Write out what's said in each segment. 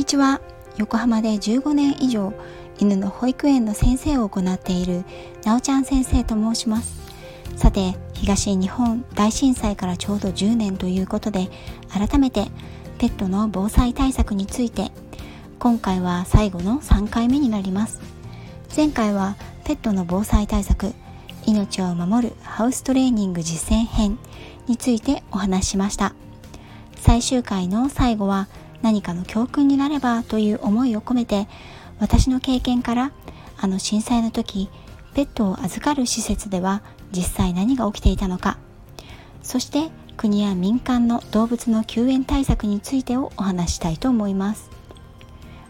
にちは。横浜で15年以上犬の保育園の先生を行っているなおちゃん先生と申します。さて東日本大震災からちょうど10年ということで改めてペットの防災対策について今回は最後の3回目になります。前回はペットの防災対策命を守るハウストレーニング実践編についてお話ししました。最終回の最後は何かの教訓になればという思いを込めて私の経験からあの震災の時ペットを預かる施設では実際何が起きていたのか。そして国や民間の動物の救援対策についてをお話したいと思います。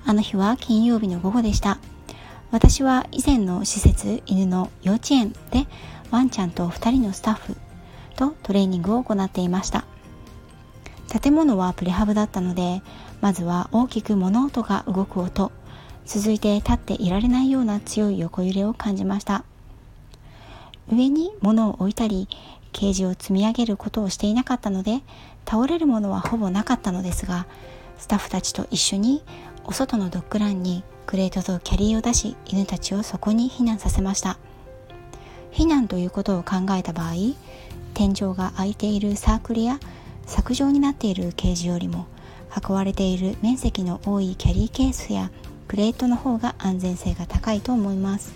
あの日は金曜日の午後でした。私は以前の施設犬の幼稚園でワンちゃんと2人のスタッフとトレーニングを行っていました。建物はプレハブだったのでまずは大きく物音が動く音。続いて立っていられないような強い横揺れを感じました。上に物を置いたりケージを積み上げることをしていなかったので倒れるものはほぼなかったのですがスタッフたちと一緒にお外のドッグランにクレートとキャリーを出し犬たちをそこに避難させました。避難ということを考えた場合天井が開いているサークルや削状になっているケージよりも運ばれている面積の多いキャリーケースやプレートの方が安全性が高いと思います。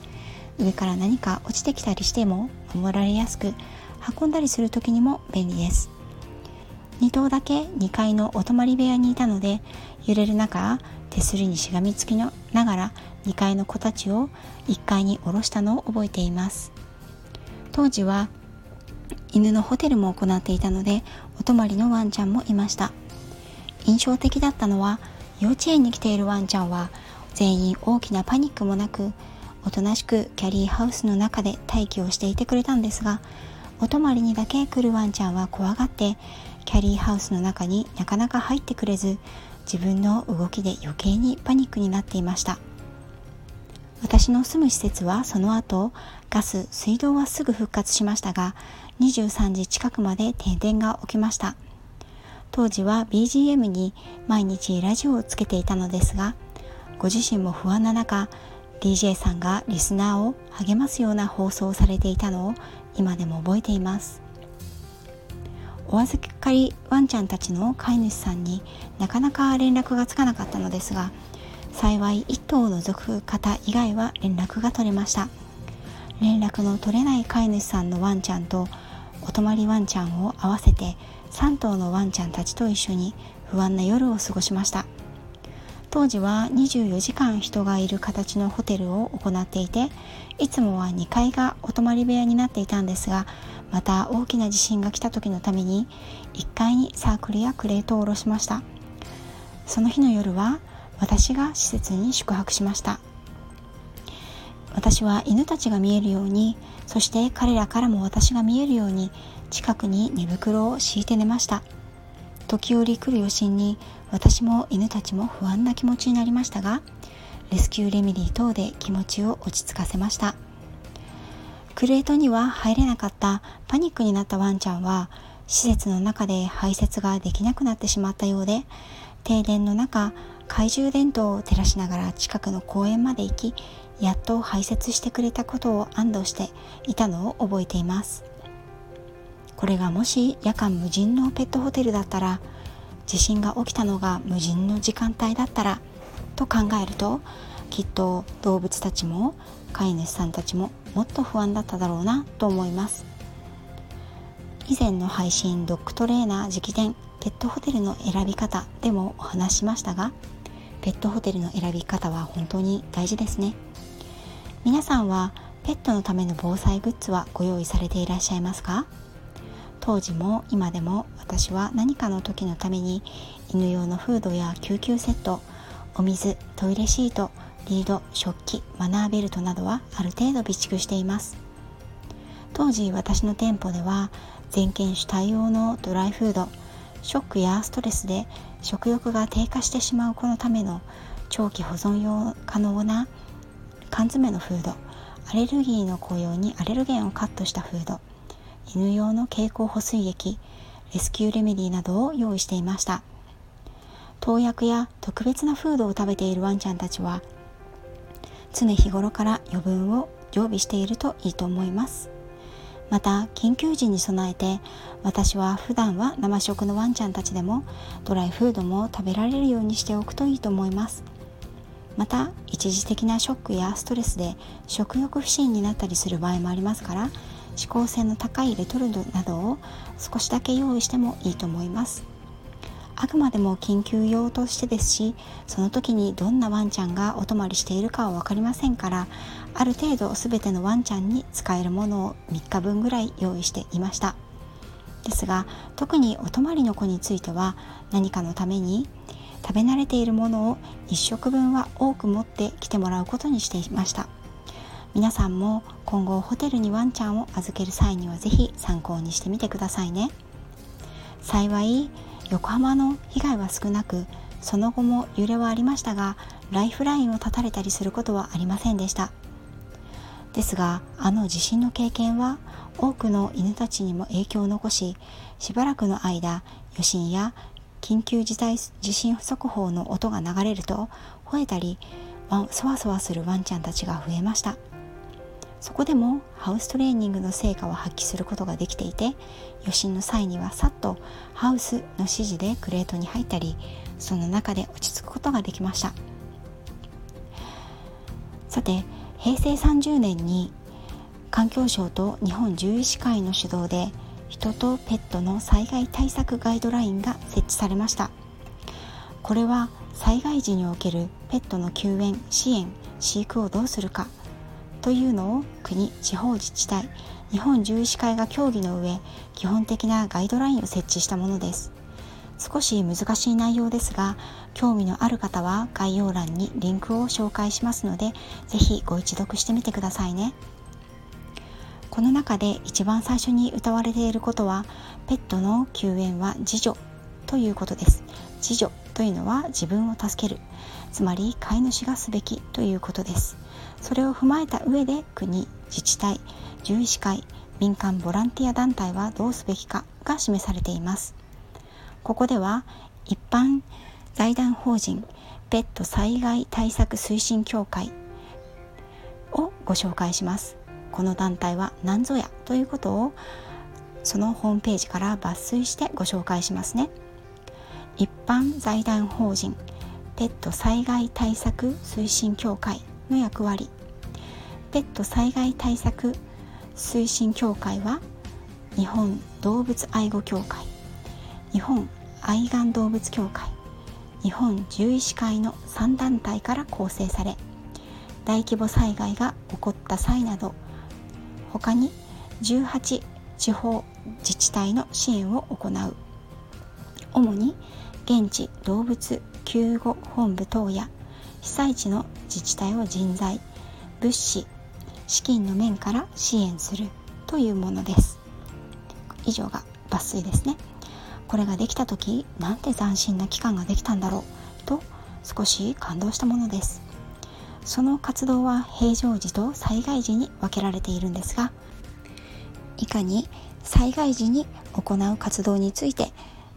上から何か落ちてきたりしても守られやすく運んだりする時にも便利です。2頭だけ2階のお泊まり部屋にいたので揺れる中手すりにしがみつきながら2階の子たちを1階に下ろしたのを覚えています。当時は犬のホテルも行っていたのでお泊まりのワンちゃんもいました。印象的だったのは幼稚園に来ているワンちゃんは全員大きなパニックもなくおとなしくキャリーハウスの中で待機をしていてくれたんですがお泊まりにだけ来るワンちゃんは怖がってキャリーハウスの中になかなか入ってくれず自分の動きで余計にパニックになっていました。私の住む施設はその後ガス水道はすぐ復活しましたが23時近くまで停電が起きました。当時は BGM に毎日ラジオをつけていたのですがご自身も不安な中 DJ さんがリスナーを励ますような放送をされていたのを今でも覚えています。お預かりワンちゃんたちの飼い主さんになかなか連絡がつかなかったのですが幸い1頭を除く方以外は連絡が取れました。連絡の取れない飼い主さんのワンちゃんとお泊まりワンちゃんを合わせて3頭のワンちゃんたちと一緒に不安な夜を過ごしました。当時は24時間人がいる形のホテルを行っていていつもは2階がお泊まり部屋になっていたんですがまた大きな地震が来た時のために1階にサークルやクレートを下ろしました。その日の夜は私が施設に宿泊しました。私は犬たちが見えるようにそして彼らからも私が見えるように近くに寝袋を敷いて寝ました。時折来る余震に私も犬たちも不安な気持ちになりましたがレスキューレメディ等で気持ちを落ち着かせました。クレートには入れなかったパニックになったワンちゃんは施設の中で排泄ができなくなってしまったようで停電の中懐中電灯を照らしながら近くの公園まで行きやっと排泄してくれたことを安堵していたのを覚えています。これがもし夜間無人のペットホテルだったら地震が起きたのが無人の時間帯だったらと考えるときっと動物たちも飼い主さんたちももっと不安だっただろうなと思います。以前の配信ドッグトレーナー直伝ペットホテルの選び方でもお話しましたがペットホテルの選び方は本当に大事ですね。皆さんはペットのための防災グッズはご用意されていらっしゃいますか？当時も今でも私は何かの時のために犬用のフードや救急セットお水トイレシートリード食器マナーベルトなどはある程度備蓄しています。当時私の店舗では全犬種対応のドライフードショックやストレスで食欲が低下してしまう子のための長期保存用可能な缶詰のフードアレルギーの子用にアレルゲンをカットしたフード犬用の経口補水液レスキューレメディなどを用意していました。投薬や特別なフードを食べているワンちゃんたちは常日頃から余分を常備しているといいと思います。また緊急時に備えて私は普段は生食のワンちゃんたちでもドライフードも食べられるようにしておくといいと思います。また一時的なショックやストレスで食欲不振になったりする場合もありますから指向性の高いレトルトなどを少しだけ用意してもいいと思います。あくまでも緊急用としてですしその時にどんなワンちゃんがお泊まりしているかは分かりませんからある程度全てのワンちゃんに使えるものを3日分ぐらい用意していました。ですが特にお泊まりの子については何かのために食べ慣れているものを1食分は多く持ってきてもらうことにしていました。皆さんも今後ホテルにワンちゃんを預ける際には是非参考にしてみてくださいね。幸い横浜の被害は少なくその後も揺れはありましたがライフラインを断たれたりすることはありませんでした。ですがあの地震の経験は多くの犬たちにも影響を残ししばらくの間余震や緊急事態地震速報の音が流れると吠えたりそわそわするワンちゃんたちが増えました。そこでもハウストレーニングの成果を発揮することができていて余震の際にはさっとハウスの指示でクレートに入ったりその中で落ち着くことができました。さて平成30年に環境省と日本獣医師会の主導で人とペットの災害対策ガイドラインが設置されました。これは災害時におけるペットの救援支援飼育をどうするかというのを国地方自治体日本獣医師会が協議の上基本的なガイドラインを設置したものです。少し難しい内容ですが興味のある方は概要欄にリンクを紹介しますので是非ご一読してみてくださいね。この中で一番最初に歌われていることはペットの救援は自助ということです。自助というのは自分を助ける。つまり飼い主がすべきということです。それを踏まえた上で国自治体獣医師会民間ボランティア団体はどうすべきかが示されています。ここでは一般財団法人ペット災害対策推進協会をご紹介します。この団体は何ぞやということをそのホームページから抜粋してご紹介しますね。一般財団法人ペット災害対策推進協会の役割。ペット災害対策推進協会は日本動物愛護協会日本愛玩動物協会日本獣医師会の3団体から構成され大規模災害が起こった際など他に18地方自治体の支援を行う。主に現地動物救護本部等や被災地の自治体を人材物資資金の面から支援するというものです。以上が抜粋ですね。これができた時なんて斬新な機関ができたんだろうと少し感動したものです。その活動は平常時と災害時に分けられているんですがいかに災害時に行う活動について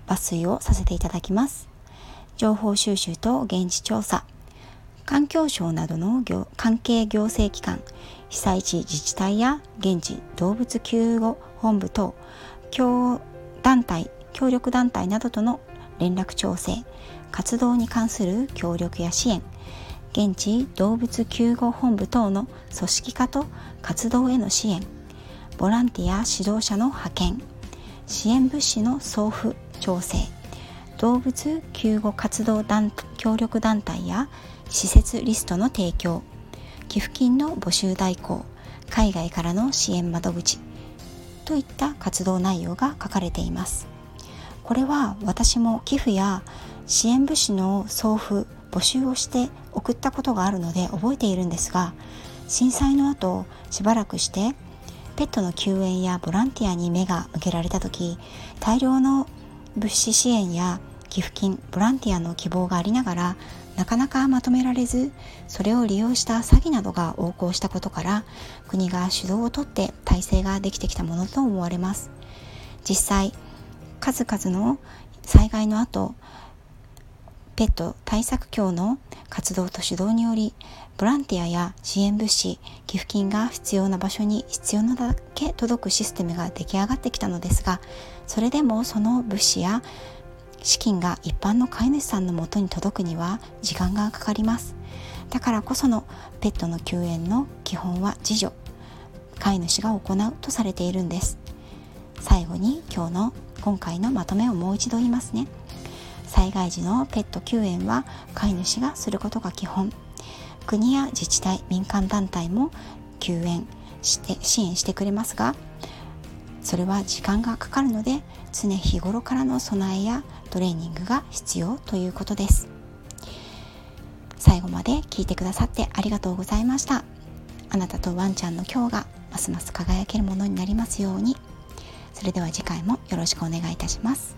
抜粋をさせていただきます。情報収集と現地調査。環境省などの関係行政機関被災地自治体や現地動物救護本部等協団体協力団体などとの連絡調整。活動に関する協力や支援。現地動物救護本部等の組織化と活動への支援。ボランティア指導者の派遣。支援物資の送付。調整。動物救護活動団協力団体や施設リストの提供。寄付金の募集代行。海外からの支援窓口。といった活動内容が書かれています。これは私も寄付や支援物資の送付募集をして送ったことがあるので覚えているんですが震災の後しばらくしてペットの救援やボランティアに目が向けられた時大量の物資支援や寄付金ボランティアの希望がありながらなかなかまとめられずそれを利用した詐欺などが横行したことから国が主導をとって体制ができてきたものと思われます。実際数々の災害の後ペット対策協の活動と指導によりボランティアや支援物資寄付金が必要な場所に必要なだけ届くシステムが出来上がってきたのですがそれでもその物資や資金が一般の飼い主さんのもとに届くには時間がかかります。だからこそのペットの救援の基本は自助飼い主が行うとされているんです。最後に今日の今回のまとめをもう一度言いますね。災害時のペット救援は飼い主がすることが基本。国や自治体民間団体も救援して支援してくれますがそれは時間がかかるので常日頃からの備えやトレーニングが必要ということです。最後まで聞いてくださってありがとうございました。あなたとワンちゃんの今日がますます輝けるものになりますように。それでは次回もよろしくお願いいたします。